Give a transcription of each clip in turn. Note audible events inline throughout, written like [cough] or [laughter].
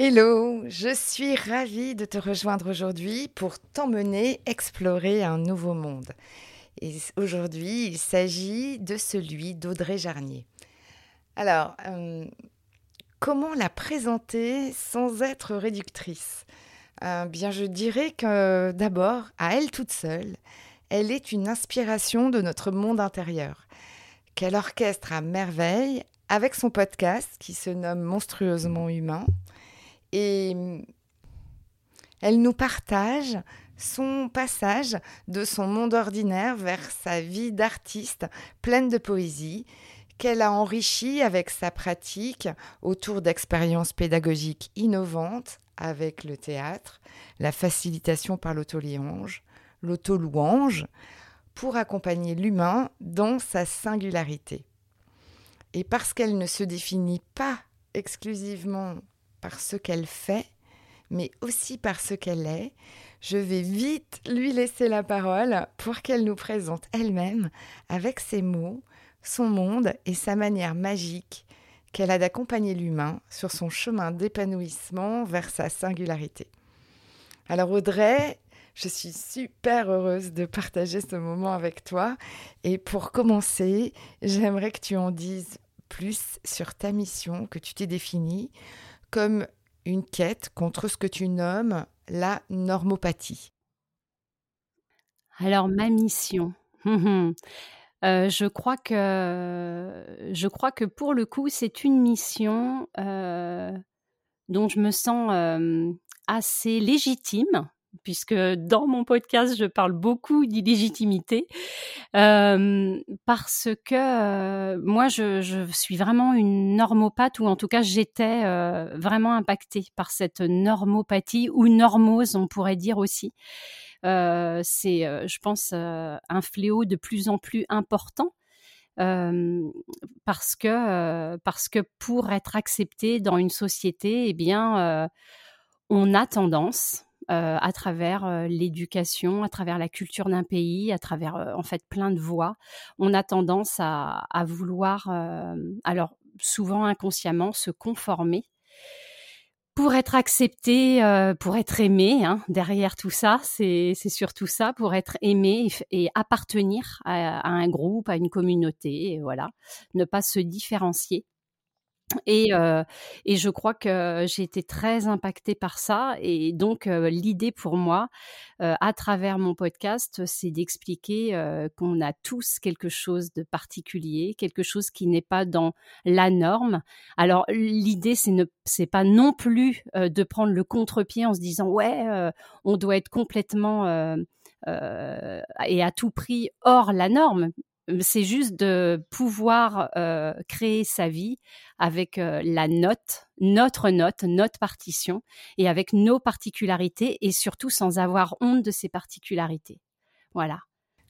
Hello, je suis ravie de te rejoindre aujourd'hui pour t'emmener explorer un nouveau monde. Et aujourd'hui, il s'agit de celui d'Audrey Jarnier. Alors, euh, comment la présenter sans être réductrice? Euh, Bien, je dirais que d'abord, à elle toute seule, elle est une inspiration de notre monde intérieur, qu'elle orchestre à merveille avec son podcast qui se nomme Monstrueusement Humain et mm, elle nous partage son passage de son monde ordinaire vers sa vie d'artiste pleine de poésie qu'elle a enrichie avec sa pratique autour d'expériences pédagogiques innovantes avec le théâtre, la facilitation par l'auto-louange, l'auto-louange, pour accompagner l'humain dans sa singularité. Et parce qu'elle ne se définit pas exclusivement par ce qu'elle fait, mais aussi par ce qu'elle est, je vais vite lui laisser la parole pour qu'elle nous présente elle-même, avec ses mots, son monde et sa manière magique qu'elle a d'accompagner l'humain sur son chemin d'épanouissement vers sa singularité. Alors Audrey, je suis super heureuse de partager ce moment avec toi. Et pour commencer, j'aimerais que tu en dises plus sur ta mission que tu t'es définie, comme une quête contre ce que tu nommes la normopathie. Alors ma mission. [laughs] Euh, je crois que je crois que pour le coup c'est une mission euh, dont je me sens euh, assez légitime puisque dans mon podcast, je parle beaucoup d'illégitimité, parce que moi, je, suis vraiment une normopathe, ou en tout cas, j'étais vraiment impactée par cette normopathie, ou normose, on pourrait dire aussi. C'est, je pense, un fléau de plus en plus important. parce que parce que pour être accepté dans une société, eh bien, on a tendance, euh, à travers euh, l'éducation, à travers la culture d'un pays, à travers euh, en fait plein de voies. On a tendance à, vouloir, alors souvent inconsciemment, se conformer pour être accepté, pour être aimé. Hein, derrière tout ça, c'est surtout ça, pour être aimé et, appartenir à, à, un groupe, à une communauté, et voilà, ne pas se différencier. Et, je crois que j'ai été très impactée par ça. Et donc, l'idée pour moi, à travers mon podcast, c'est d'expliquer qu'on a tous quelque chose de particulier, quelque chose qui n'est pas dans la norme. Alors, l'idée, c'est ne, pas non plus de prendre le contre-pied en se disant ouais, on doit être complètement et à tout prix hors la norme c'est juste de pouvoir euh, créer sa vie avec euh, la note, notre note, notre partition, et avec nos particularités, et surtout sans avoir honte de ces particularités. Voilà.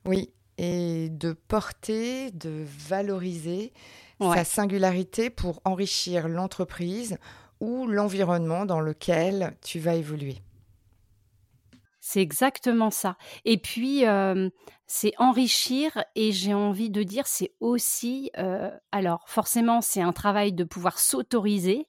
Oui, et de porter, de valoriser sa singularité pour enrichir l'entreprise ou l'environnement dans lequel tu vas évoluer. C'est exactement ça. Et puis, euh, c'est enrichir et j'ai envie de dire, c'est aussi, euh, alors forcément, c'est un travail de pouvoir s'autoriser,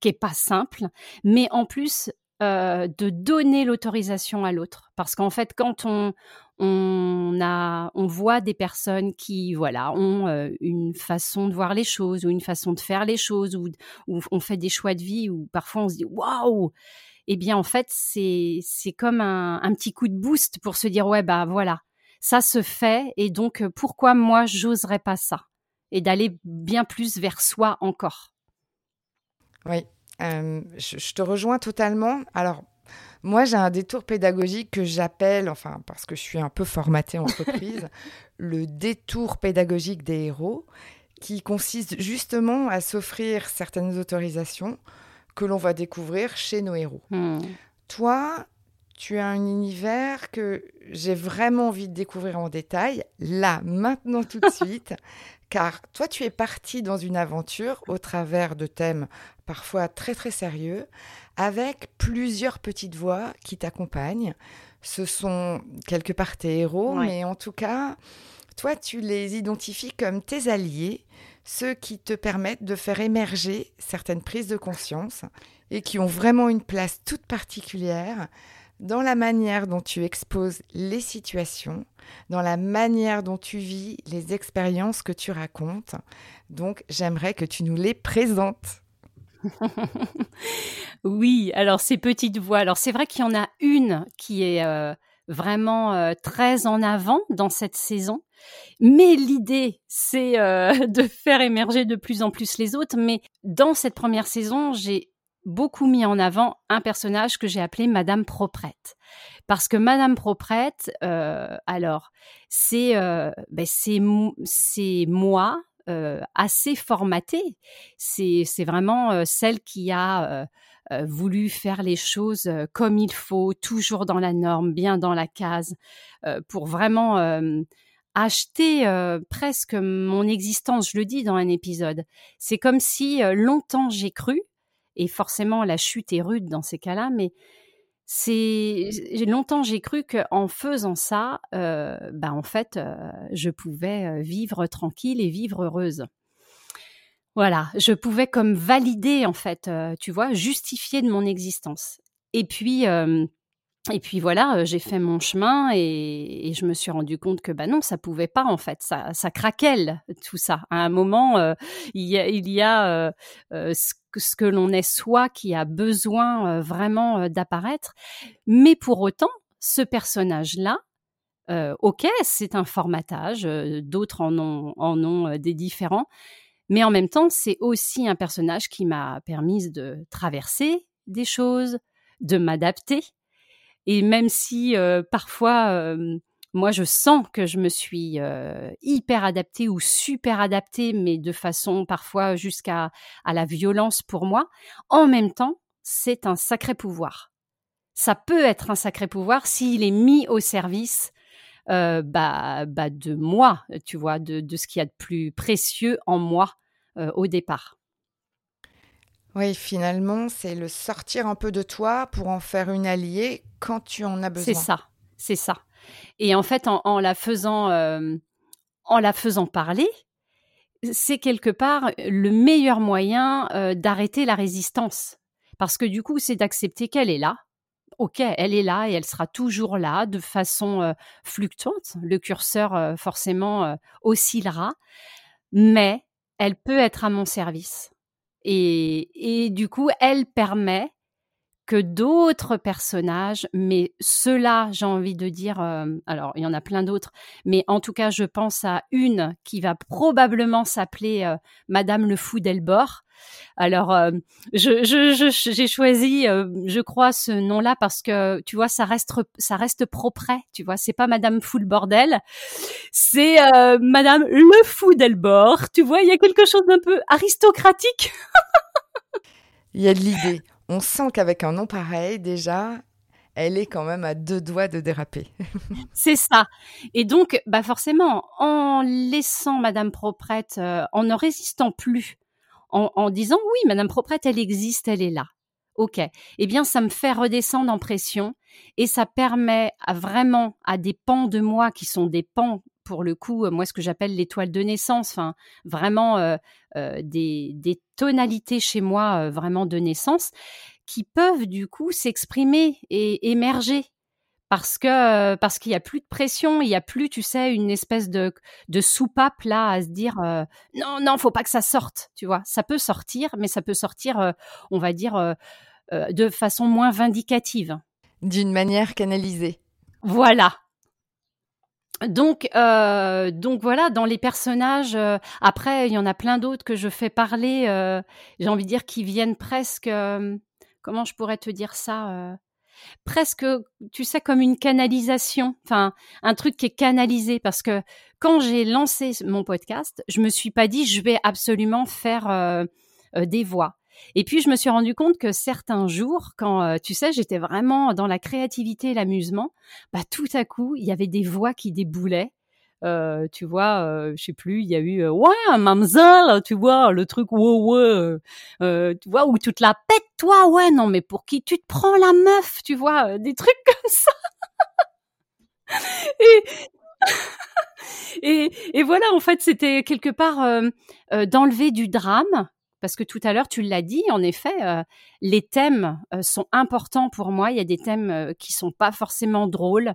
qui est pas simple, mais en plus euh, de donner l'autorisation à l'autre. Parce qu'en fait, quand on, on a, on voit des personnes qui, voilà, ont une façon de voir les choses ou une façon de faire les choses ou, ou on fait des choix de vie où parfois on se dit waouh eh bien en fait c'est c'est comme un, un, petit coup de boost pour se dire ouais bah voilà ça se fait et donc pourquoi moi j'oserais pas ça et d'aller bien plus vers soi encore? Oui, euh, je, te rejoins totalement. Alors moi j'ai un détour pédagogique que j'appelle, enfin parce que je suis un peu formatée entreprise, [laughs] le détour pédagogique des héros qui consiste justement à s'offrir certaines autorisations que l'on va découvrir chez nos héros. Hmm. Toi, tu as un univers que j'ai vraiment envie de découvrir en détail, là, maintenant, tout de [laughs] suite, car toi, tu es parti dans une aventure au travers de thèmes parfois très très sérieux, avec plusieurs petites voix qui t'accompagnent. Ce sont quelque part tes héros, mais en tout cas, toi, tu les identifies comme tes alliés, ceux qui te permettent de faire émerger certaines prises de conscience et qui ont vraiment une place toute particulière dans la manière dont tu exposes les situations, dans la manière dont tu vis les expériences que tu racontes. Donc, j'aimerais que tu nous les présentes. [laughs] oui, alors ces petites voix. Alors, c'est vrai qu'il y en a une qui est euh, vraiment euh, très en avant dans cette saison. Mais l'idée, c'est euh, [laughs] de faire émerger de plus en plus les autres. Mais dans cette première saison, j'ai beaucoup mis en avant un personnage que j'ai appelé Madame Proprette. Parce que Madame Proprette, euh, alors, c'est euh, ben moi euh, assez formatée. C'est vraiment celle qui a voulu faire les choses comme il faut, toujours dans la norme, bien dans la case, pour vraiment acheter presque mon existence, je le dis dans un épisode. C'est comme si longtemps j'ai cru et forcément, la chute est rude dans ces cas-là, mais c'est longtemps j'ai cru qu'en faisant ça, euh, bah en fait, euh, je pouvais euh, vivre tranquille et vivre heureuse. Voilà, je pouvais comme valider en fait, tu vois, justifier de mon existence. Et puis et puis voilà, j'ai fait mon chemin et, je me suis rendu compte que bah non, ça pouvait pas en fait, ça, ça craquelle tout ça. À un moment, il y a, il y a ce, ce, que l'on est soi qui a besoin vraiment d'apparaître, mais pour autant, ce personnage-là, ok, c'est un formatage, d'autres en ont, en ont des différents, mais en même temps, c'est aussi un personnage qui m'a permis de traverser des choses, de m'adapter et même si euh, parfois, euh, moi, je sens que je me suis euh, hyper adaptée ou super adaptée, mais de façon parfois jusqu'à à la violence pour moi, en même temps, c'est un sacré pouvoir. Ça peut être un sacré pouvoir s'il est mis au service bah, bah, de moi, tu vois, de, de ce qu'il y a de plus précieux en moi au départ. Oui, finalement, c'est le sortir un peu de toi pour en faire une alliée quand tu en as besoin. C'est ça, c'est ça. Et en fait, en, la faisant, euh, en la faisant parler, c'est quelque part le meilleur moyen euh, d'arrêter la résistance. Parce que du coup, c'est d'accepter qu'elle est là. Ok, elle est là et elle sera toujours là de façon euh, fluctuante. Le curseur, forcément, oscillera. Mais elle peut être à mon service. Et, du coup, elle permet que d'autres personnages, mais ceux-là, j'ai envie de dire, euh, alors il y en a plein d'autres, mais en tout cas, je pense à une qui va probablement s'appeler euh, Madame le Fou d'Elbor, alors, euh, je, j'ai choisi, euh, je crois, ce nom-là parce que, tu vois, ça reste, ça reste propre. Tu vois, c'est pas Madame Full Bordel, c'est euh, Madame Le Fou d'Elbor. Tu vois, il y a quelque chose d'un peu aristocratique. Il y a de l'idée. On sent qu'avec un nom pareil, déjà, elle est quand même à deux doigts de déraper. [laughs] c'est ça. Et donc, bah forcément, en laissant Madame Proprette, en ne résistant plus en, disant oui, Madame Proprette, elle existe, elle est là. Ok. Eh bien, ça me fait redescendre en pression et ça permet vraiment à des pans de moi qui sont des pans pour le coup, euh, moi ce que j'appelle l'étoile de naissance, enfin vraiment euh, euh, des, des, tonalités chez moi vraiment de naissance qui peuvent du coup s'exprimer et émerger parce que parce qu'il y a plus de pression, il y a plus, tu sais, une espèce de de soupape là à se dire euh, non non, faut pas que ça sorte, tu vois. Ça peut sortir, mais ça peut sortir, on va dire de façon moins vindicative. D'une manière canalisée. Voilà, donc, euh, donc voilà, dans les personnages, euh, après, il y en a plein d'autres que je fais parler, euh, j'ai envie de dire, qui viennent presque, comment je pourrais te dire ça Presque, tu sais, comme une canalisation, enfin, un truc qui est canalisé, parce que quand j'ai lancé mon podcast, je me suis pas dit, je vais absolument faire des voix. Et puis, je me suis rendu compte que certains jours, quand, euh, tu sais, j'étais vraiment dans la créativité et l'amusement, bah, tout à coup, il y avait des voix qui déboulaient. Euh, tu vois, euh, je sais plus, il y a eu ouais, mamzelle, tu vois, le truc ouais ouais, tu vois où tu te la pètes toi, ouais, non mais pour qui? Tu te prends la meuf, tu vois, des trucs [laughs] comme ça. [laughs] et, voilà, en fait, c'était quelque part d'enlever du drame parce que tout à l'heure, tu l'as dit, en effet, euh, les thèmes euh, sont importants pour moi. Il y a des thèmes euh, qui sont pas forcément drôles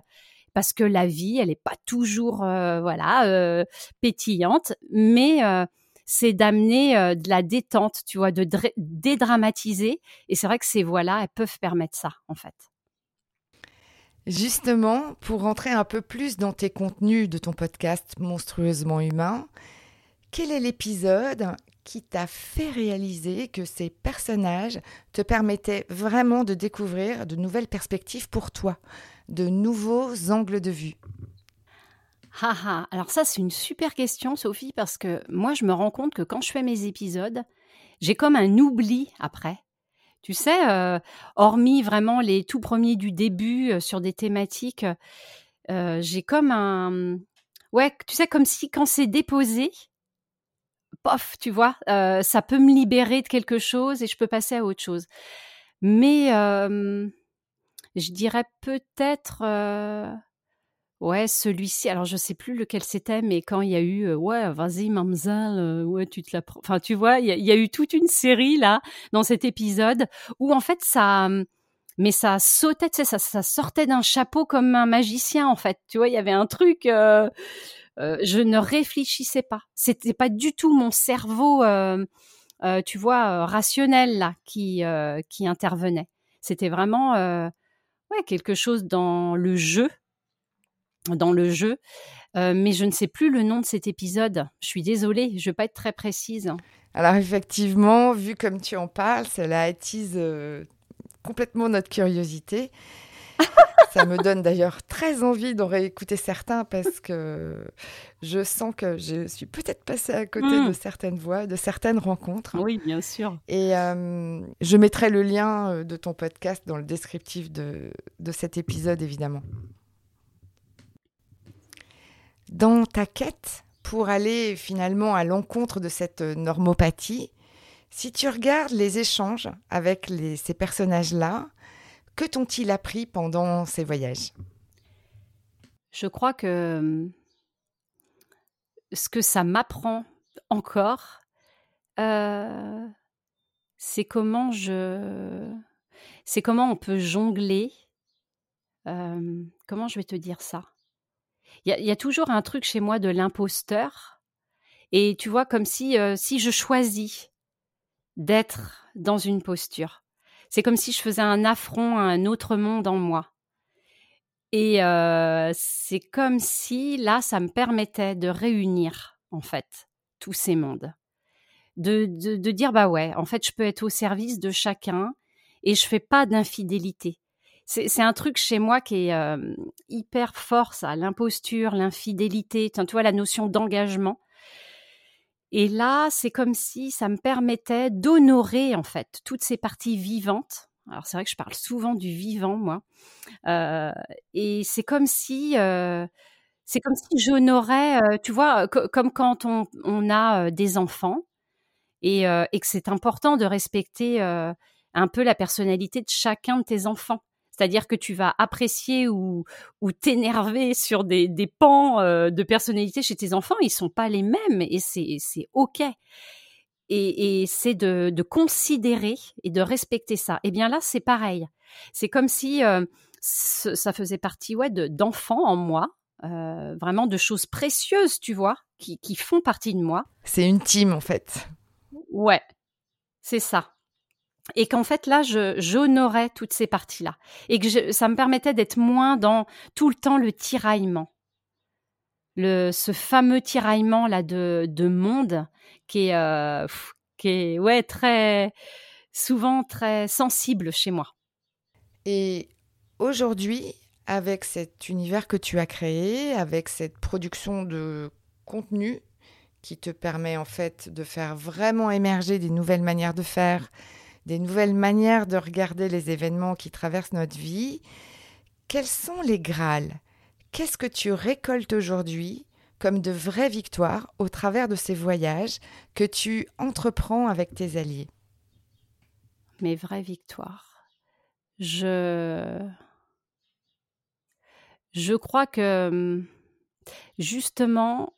parce que la vie, elle n'est pas toujours voilà pétillante, mais c'est d'amener de la détente, tu vois, de dédramatiser. Et c'est vrai que ces voix-là, elles peuvent permettre ça, en fait. Justement, pour rentrer un peu plus dans tes contenus de ton podcast Monstrueusement Humain, quel est l'épisode qui t'a fait réaliser que ces personnages te permettaient vraiment de découvrir de nouvelles perspectives pour toi, de nouveaux angles de vue? Haha, alors ça c'est une super question Sophie parce que moi je me rends compte que quand je fais mes épisodes, j'ai comme un oubli après. Tu sais, euh, hormis vraiment les tout premiers du début euh, sur des thématiques, euh, j'ai comme un... Ouais, tu sais, comme si quand c'est déposé, pof, tu vois, ça peut me libérer de quelque chose et je peux passer à autre chose. Mais je dirais peut-être, ouais, celui-ci. Alors je sais plus lequel c'était, mais quand il y a eu, ouais, vas-y, mamzelle, ouais, tu te la. Enfin, tu vois, il y, a eu toute une série là dans cet épisode où en fait ça mais ça sautait, tu sais, ça, ça sortait d'un chapeau comme un magicien en fait. Tu vois, il y avait un truc. Je ne réfléchissais pas. C'était pas du tout mon cerveau, tu vois, rationnel là qui qui intervenait. C'était vraiment ouais quelque chose dans le jeu, dans le jeu. mais je ne sais plus le nom de cet épisode. Je suis désolée, je vais pas être très précise. Alors effectivement, vu comme tu en parles, cela attise complètement notre curiosité. [laughs] Ça me donne d'ailleurs très envie d'en réécouter certains parce que je sens que je suis peut-être passée à côté de hmm. certaines voix, de certaines rencontres. Oui, bien sûr. Et euh, je mettrai le lien euh, de ton podcast dans le descriptif de, de cet épisode, évidemment. Dans ta quête pour aller finalement à l'encontre de cette normopathie, si tu regardes les échanges avec ces personnages-là, que t'ont-ils appris pendant ces voyages? Je crois que hum, ce que ça m'apprend encore, euh, c'est comment je, c'est comment on peut jongler. Euh, comment je vais te dire ça? Il y, a toujours un truc chez moi de l'imposteur, et tu vois comme si euh, si je choisis d'être dans une posture, c'est comme si je faisais un affront à un autre monde en moi. Et euh, c'est comme si là, ça me permettait de réunir, en fait, tous ces mondes. De, de, dire, bah ouais, en fait, je peux être au service de chacun et je fais pas d'infidélité. C'est un truc chez moi qui est euh, hyper fort, ça, l'imposture, l'infidélité, tu vois, la notion d'engagement. Et là, c'est comme si ça me permettait d'honorer en fait toutes ces parties vivantes. Alors c'est vrai que je parle souvent du vivant, moi. Euh, et c'est comme si, euh, c'est comme si j'honorais, tu vois, comme quand on, a des enfants et que c'est important de respecter un peu la personnalité de chacun de tes enfants. C'est-à-dire que tu vas apprécier ou, ou t'énerver sur des, des pans euh, de personnalité chez tes enfants, ils sont pas les mêmes et c'est, OK. Et, et c'est de, de, considérer et de respecter ça. Et eh bien là, c'est pareil. C'est comme si euh, ça faisait partie ouais, de, d'enfants en moi, euh, vraiment de choses précieuses, tu vois, qui, qui font partie de moi. C'est une team en fait. Ouais, c'est ça. Et qu'en fait là, j'honorais toutes ces parties-là et que ça me permettait d'être moins dans tout le temps le tiraillement. Le, ce fameux tiraillement là de, de monde qui est, euh, qui est ouais, très souvent très sensible chez moi. Et aujourd'hui, avec cet univers que tu as créé, avec cette production de contenu qui te permet en fait de faire vraiment émerger des nouvelles manières de faire, des nouvelles manières de regarder les événements qui traversent notre vie. Quels sont les Graals? Qu'est-ce que tu récoltes aujourd'hui comme de vraies victoires au travers de ces voyages que tu entreprends avec tes alliés? Mes vraies victoires. Je je crois que justement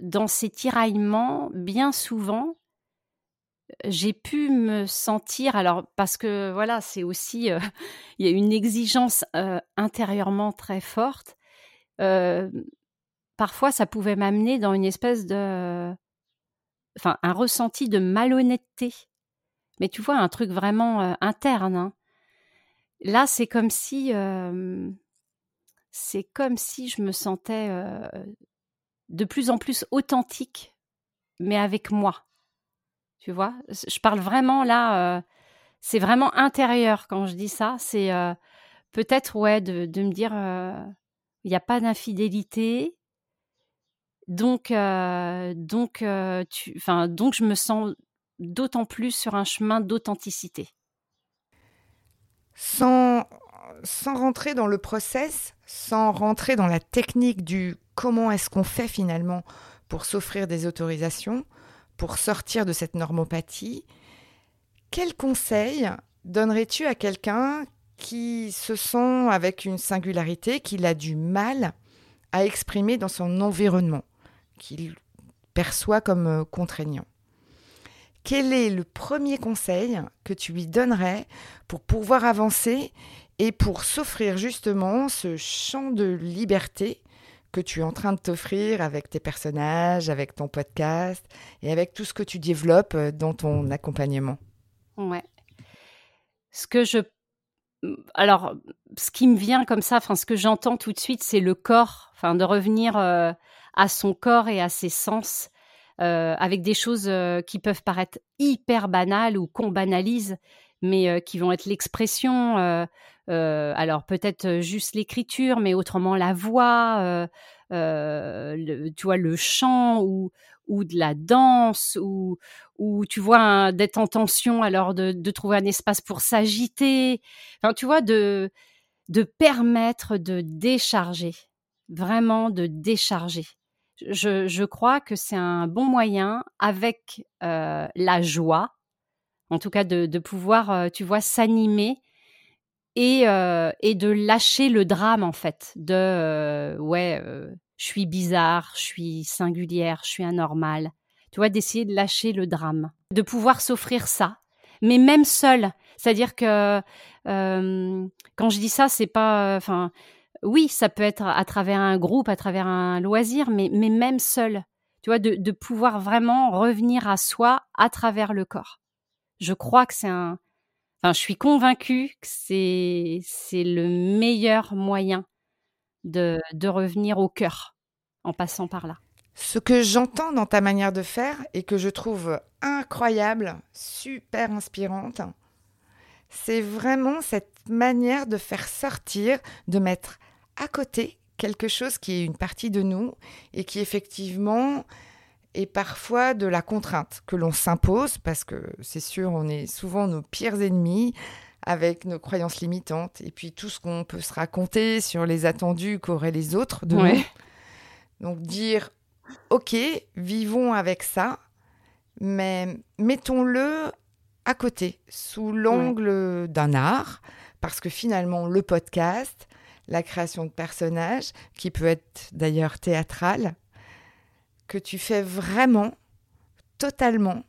dans ces tiraillements, bien souvent, j'ai pu me sentir alors parce que voilà c'est aussi euh, il y a une exigence euh, intérieurement très forte euh, parfois ça pouvait m'amener dans une espèce de enfin un ressenti de malhonnêteté mais tu vois un truc vraiment interne hein. là c'est comme si c'est comme si je me sentais de plus en plus authentique mais avec moi tu vois, je parle vraiment là, euh, c'est vraiment intérieur quand je dis ça. C'est euh, peut-être, ouais, de, me dire, euh, il n'y a pas d'infidélité. Donc, donc, tu, donc, je me sens d'autant plus sur un chemin d'authenticité. Sans, sans rentrer dans le process, sans rentrer dans la technique du comment est-ce qu'on fait finalement pour s'offrir des autorisations, pour sortir de cette normopathie, quel conseil donnerais-tu à quelqu'un qui se sent avec une singularité qu'il a du mal à exprimer dans son environnement, qu'il perçoit comme euh, contraignant? Quel est le premier conseil que tu lui donnerais pour pouvoir avancer et pour s'offrir justement ce champ de liberté que tu es en train de t'offrir avec tes personnages, avec ton podcast et avec tout ce que tu développes euh, dans ton accompagnement. Ouais. Ce que je alors, ce qui me vient comme ça, enfin, ce que j'entends tout de suite, c'est le corps, enfin, de revenir euh, à son corps et à ses sens, euh, avec des choses qui peuvent paraître hyper banales ou qu'on banalise, mais qui vont être l'expression euh, alors peut-être juste l'écriture, mais autrement la voix, euh, euh, tu vois, le chant ou, ou de la danse ou, ou tu vois d'être en tension alors de, de, trouver un espace pour s'agiter. Enfin tu vois de de permettre de décharger vraiment de décharger. Je, je crois que c'est un bon moyen avec la joie en tout cas de, pouvoir tu vois s'animer et, euh, et de lâcher le drame en fait de euh, ouais euh, je suis bizarre je suis singulière je suis anormale. Tu vois d'essayer de lâcher le drame de pouvoir s'offrir ça mais même seul. C'est-à-dire que quand je dis ça c'est pas enfin oui ça peut être à travers un groupe à travers un loisir mais mais même seul. Tu vois de pouvoir vraiment revenir à soi à travers le corps je crois que c'est un Enfin, je suis convaincue que c'est c'est le meilleur moyen de, de revenir au cœur en passant par là. Ce que j'entends dans ta manière de faire et que je trouve incroyable, super inspirante, c'est vraiment cette manière de faire sortir, de mettre à côté quelque chose qui est une partie de nous et qui effectivement et parfois de la contrainte que l'on s'impose, parce que c'est sûr, on est souvent nos pires ennemis avec nos croyances limitantes et puis tout ce qu'on peut se raconter sur les attendus qu'auraient les autres de nous. Donc dire, ok, vivons avec ça, mais mettons-le à côté, sous l'angle d'un art, parce que finalement, le podcast, la création de personnages, qui peut être d'ailleurs théâtral, que tu fais vraiment, totalement.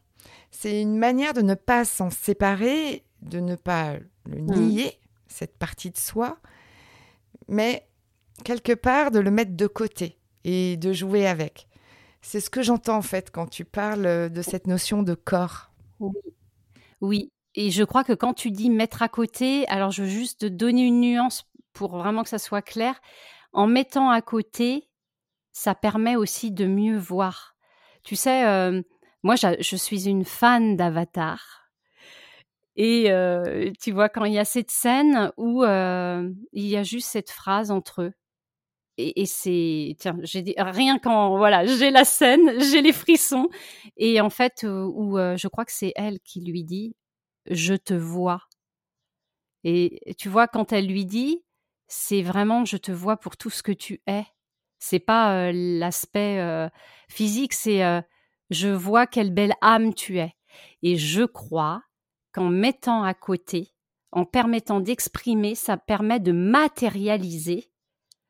C'est une manière de ne pas s'en séparer, de ne pas le mm. nier, cette partie de soi, mais quelque part de le mettre de côté et de jouer avec. C'est ce que j'entends en fait quand tu parles de cette notion de corps. Oui. et je crois que quand tu dis mettre à côté, alors je veux juste donner une nuance pour vraiment que ça soit clair. En mettant à côté, ça permet aussi de mieux voir. Tu sais, euh, moi, je suis une fan d'Avatar. Et euh, tu vois, quand il y a cette scène où euh, il y a juste cette phrase entre eux, et, c'est tiens j'ai dit rien quand voilà j'ai la scène [laughs] j'ai les frissons et en fait où, je crois que c'est elle qui lui dit je te vois et tu vois quand elle lui dit c'est vraiment je te vois pour tout ce que tu es c'est pas l'aspect physique c'est je vois quelle belle âme tu es et je crois qu'en mettant à côté en permettant d'exprimer ça permet de matérialiser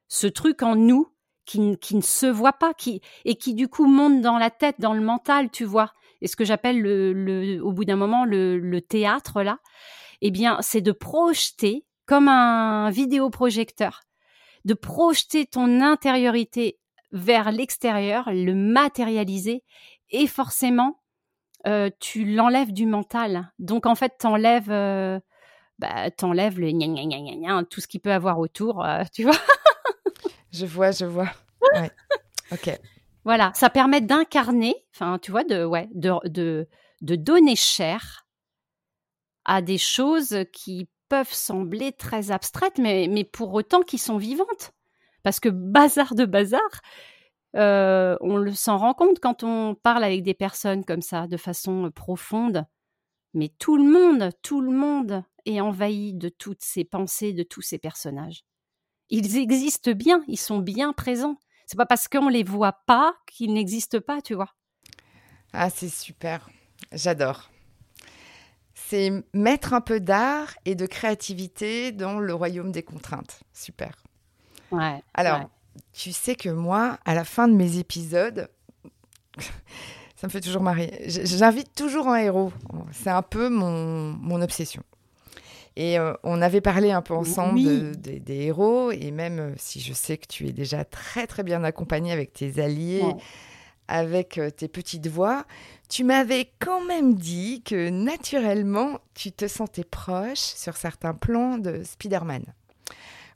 ce truc en nous qui, qui, ne se voit pas, qui et qui du coup monte dans la tête, dans le mental, tu vois. Et ce que j'appelle le, le, au bout d'un moment le, le théâtre là, eh bien, c'est de projeter comme un vidéoprojecteur, de projeter ton intériorité vers l'extérieur, le matérialiser, et forcément, euh, tu l'enlèves du mental. Donc en fait, t'enlèves, euh, bah, t'enlèves le gna, gna, gna, gna, tout ce qui peut avoir autour, euh, [laughs] tu vois. Je vois, je vois. Ouais. ok. Voilà, ça permet d'incarner, enfin, tu vois, de, ouais, de, de, de donner chair à des choses qui peuvent sembler très abstraites, mais, mais pour autant qui sont vivantes. Parce que bazar de bazar, euh, on s'en rend compte quand on parle avec des personnes comme ça, de façon profonde. Mais tout le monde, tout le monde est envahi de toutes ces pensées, de tous ces personnages ils existent bien, ils sont bien présents. C'est pas parce qu'on les voit pas qu'ils n'existent pas, tu vois. Ah, c'est super. J'adore. C'est mettre un peu d'art et de créativité dans le royaume des contraintes. Super. Ouais. Alors, tu sais que moi, à la fin de mes épisodes, [laughs] ça me fait toujours marrer. J'invite toujours un héros. C'est un peu mon, mon obsession. Et euh, on avait parlé un peu ensemble des héros, et même euh, si je sais que tu es déjà très très bien accompagné avec tes alliés, avec euh, tes petites voix, tu m'avais quand même dit que naturellement, tu te sentais proche sur certains plans de Spider-Man.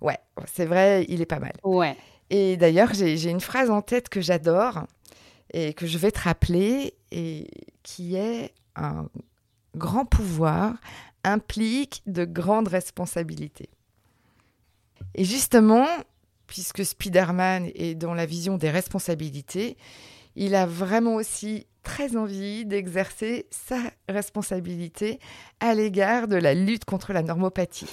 Ouais, c'est vrai, il est pas mal. Ouais. Et d'ailleurs, j'ai une phrase en tête que j'adore et que je vais te rappeler, et qui est un grand pouvoir implique de grandes responsabilités. Et justement, puisque Spider-Man est dans la vision des responsabilités, il a vraiment aussi très envie d'exercer sa responsabilité à l'égard de la lutte contre la normopathie.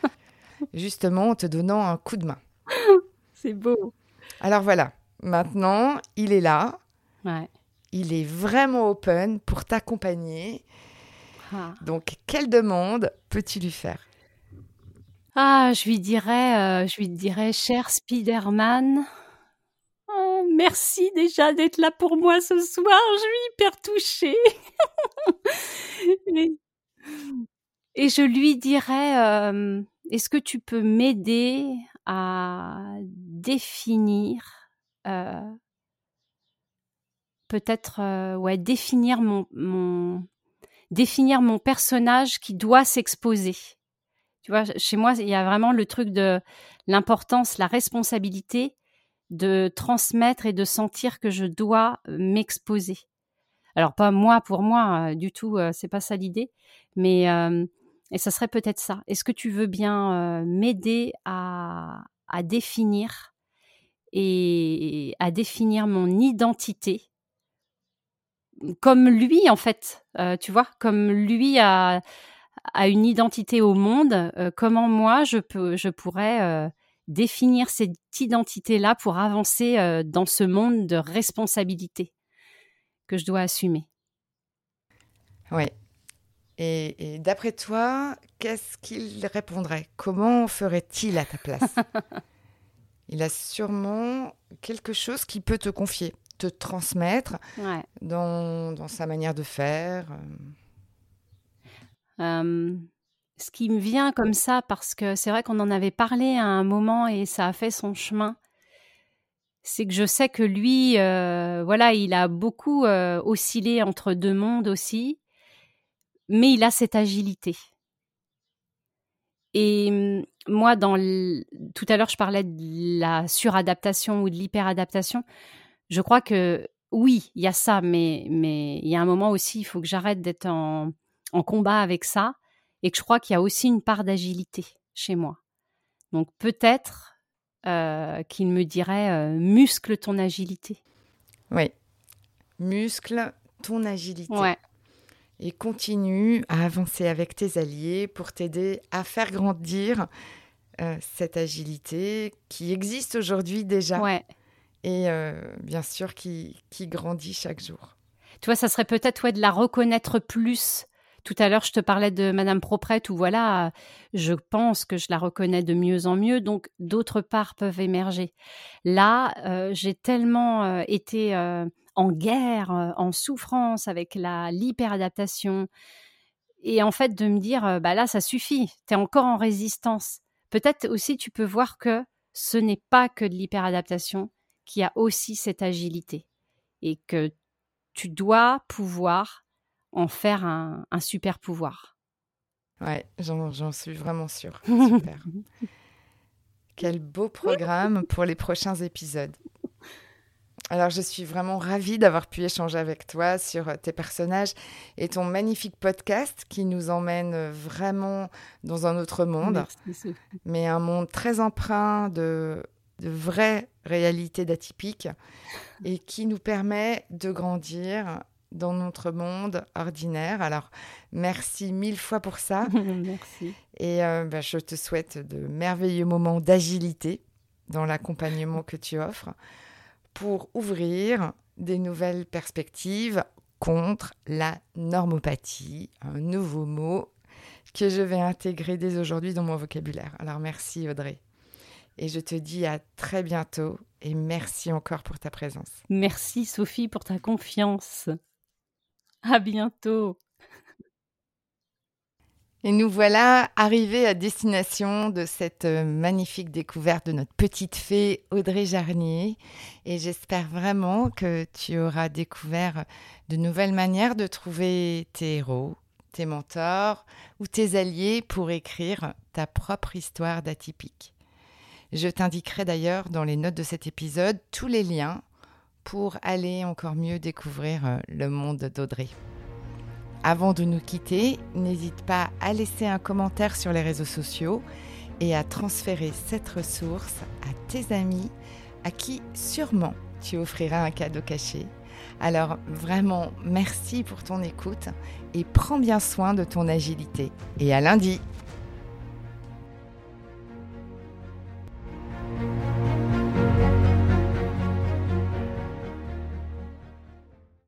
[laughs] Justement en te donnant un coup de main. [laughs] C'est beau. Alors voilà, maintenant, il est là. Ouais. Il est vraiment open pour t'accompagner ah. Donc, quelle demande peux-tu lui faire? Ah, je lui dirais, euh, je lui dirais, cher Spider-Man, merci déjà d'être là pour moi ce soir. Je suis hyper touchée. [laughs] et, je lui dirais, euh, est-ce que tu peux m'aider à définir euh, peut-être ouais définir mon, mon définir mon personnage qui doit s'exposer? Tu vois, chez moi, il y a vraiment le truc de l'importance, la responsabilité de transmettre et de sentir que je dois euh, m'exposer. Alors pas moi pour moi, euh, du tout, euh, c'est pas ça l'idée, mais et ça serait peut-être ça. Est-ce que tu veux bien m'aider à, définir et à définir mon identité comme lui en fait, euh, tu vois, comme lui a, une identité au monde, euh, comment moi je pourrais euh, définir cette identité-là pour avancer dans ce monde de responsabilité que je dois assumer. Oui. Et, d'après toi, qu'est-ce qu'il répondrait? Comment ferait-il à ta place? [laughs] Il a sûrement quelque chose qui peut te confier te transmettre dans, sa manière de faire euh, Ce qui me vient comme ça, parce que c'est vrai qu'on en avait parlé à un moment et ça a fait son chemin, c'est que je sais que lui, euh, voilà, il a beaucoup euh, oscillé entre deux mondes aussi. mais il a cette agilité. Et hum, moi, dans tout à l'heure, je parlais de la suradaptation ou de l'hyperadaptation. Je crois que oui, il y a ça, mais, il y a un moment aussi, il faut que j'arrête d'être en combat avec ça et que je crois qu'il y a aussi une part d'agilité chez moi. Donc peut-être euh, qu'il me dirait euh, muscle ton agilité. Oui, muscle ton agilité. Et continue à avancer avec tes alliés pour t'aider à faire grandir euh, cette agilité qui existe aujourd'hui déjà. Ouais. Et bien sûr qui, qui grandit chaque jour. Tu vois, ça serait peut-être ouais, de la reconnaître plus tout à l'heure, je te parlais de Madame Proprette où voilà, je pense que je la reconnais de mieux en mieux, donc d'autres parts peuvent émerger. Là, euh, j'ai tellement euh, été euh, en guerre, en souffrance avec la l'hyperadaptation, et en fait de me dire, bah là, ça suffit, tu es encore en résistance. Peut-être aussi tu peux voir que ce n'est pas que de l'hyperadaptation, qui a aussi cette agilité, et que tu dois pouvoir en faire un, super pouvoir. Ouais, j'en suis vraiment sûre. [laughs] Super. Quel beau programme pour les prochains épisodes. Alors, je suis vraiment ravie d'avoir pu échanger avec toi sur tes personnages et ton magnifique podcast qui nous emmène vraiment dans un autre monde, mais un monde très empreint de, de vraies réalités d'atypiques et qui nous permet de grandir dans notre monde ordinaire. Alors, merci mille fois pour ça. [laughs] merci. Et euh, bah, je te souhaite de merveilleux moments d'agilité dans l'accompagnement que tu offres pour ouvrir des nouvelles perspectives contre la normopathie, un nouveau mot que je vais intégrer dès aujourd'hui dans mon vocabulaire. Alors merci Audrey. Et je te dis à très bientôt et merci encore pour ta présence. Merci Sophie pour ta confiance. [laughs] À bientôt. Et nous voilà arrivés à destination de cette euh, magnifique découverte de notre petite fée Audrey Jarnier. Et j'espère vraiment que tu auras découvert de nouvelles manières de trouver tes héros, tes mentors ou tes alliés pour écrire ta propre histoire d'atypique. Je t'indiquerai d'ailleurs dans les notes de cet épisode tous les liens pour aller encore mieux découvrir euh, le monde d'Audrey. Avant de nous quitter, n'hésite pas à laisser un commentaire sur les réseaux sociaux et à transférer cette ressource à tes amis à qui sûrement tu offriras un cadeau caché. Alors vraiment, merci pour ton écoute et prends bien soin de ton agilité. Et à lundi